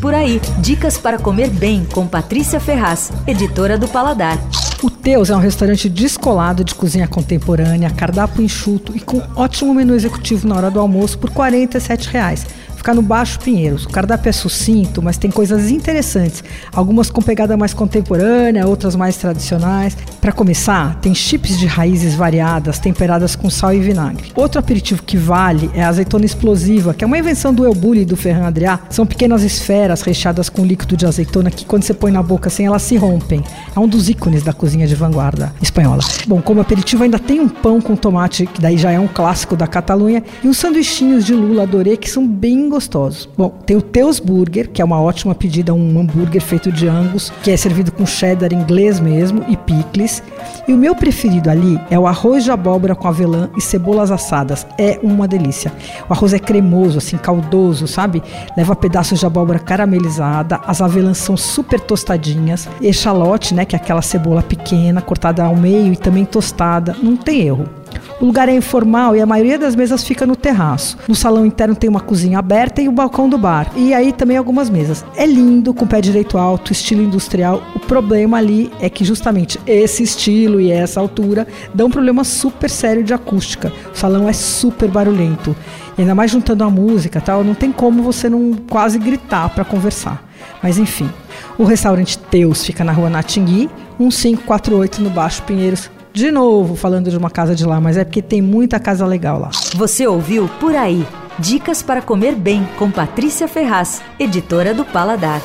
Por aí, dicas para comer bem com Patrícia Ferraz, editora do Paladar. O Teus é um restaurante descolado de cozinha contemporânea, cardápio enxuto e com ótimo menu executivo na hora do almoço por 47 reais ficar no Baixo Pinheiros. O cardápio é sucinto, mas tem coisas interessantes. Algumas com pegada mais contemporânea, outras mais tradicionais. Para começar, tem chips de raízes variadas, temperadas com sal e vinagre. Outro aperitivo que vale é a azeitona explosiva, que é uma invenção do El Bulli e do Ferran Adrià. São pequenas esferas recheadas com líquido de azeitona que quando você põe na boca assim, elas se rompem. É um dos ícones da cozinha de vanguarda espanhola. Bom, como aperitivo ainda tem um pão com tomate, que daí já é um clássico da Catalunha, e uns sanduichinhos de lula adorê que são bem gostosos. Bom, tem o Teus Burger, que é uma ótima pedida, um hambúrguer feito de angus, que é servido com cheddar inglês mesmo e picles. E o meu preferido ali é o arroz de abóbora com avelã e cebolas assadas. É uma delícia. O arroz é cremoso, assim, caldoso, sabe? Leva pedaços de abóbora caramelizada, as avelãs são super tostadinhas, echalote, né, que é aquela cebola pequena, cortada ao meio e também tostada. Não tem erro. O lugar é informal e a maioria das mesas fica no terraço. No salão interno tem uma cozinha aberta e o balcão do bar. E aí também algumas mesas. É lindo, com pé direito alto, estilo industrial. O problema ali é que justamente esse estilo e essa altura dão um problema super sério de acústica. O salão é super barulhento. E ainda mais juntando a música tal, não tem como você não quase gritar para conversar. Mas enfim, o restaurante Teus fica na rua Natingui, 1548 no Baixo Pinheiros, de novo falando de uma casa de lá, mas é porque tem muita casa legal lá. Você ouviu Por Aí. Dicas para comer bem com Patrícia Ferraz, editora do Paladar.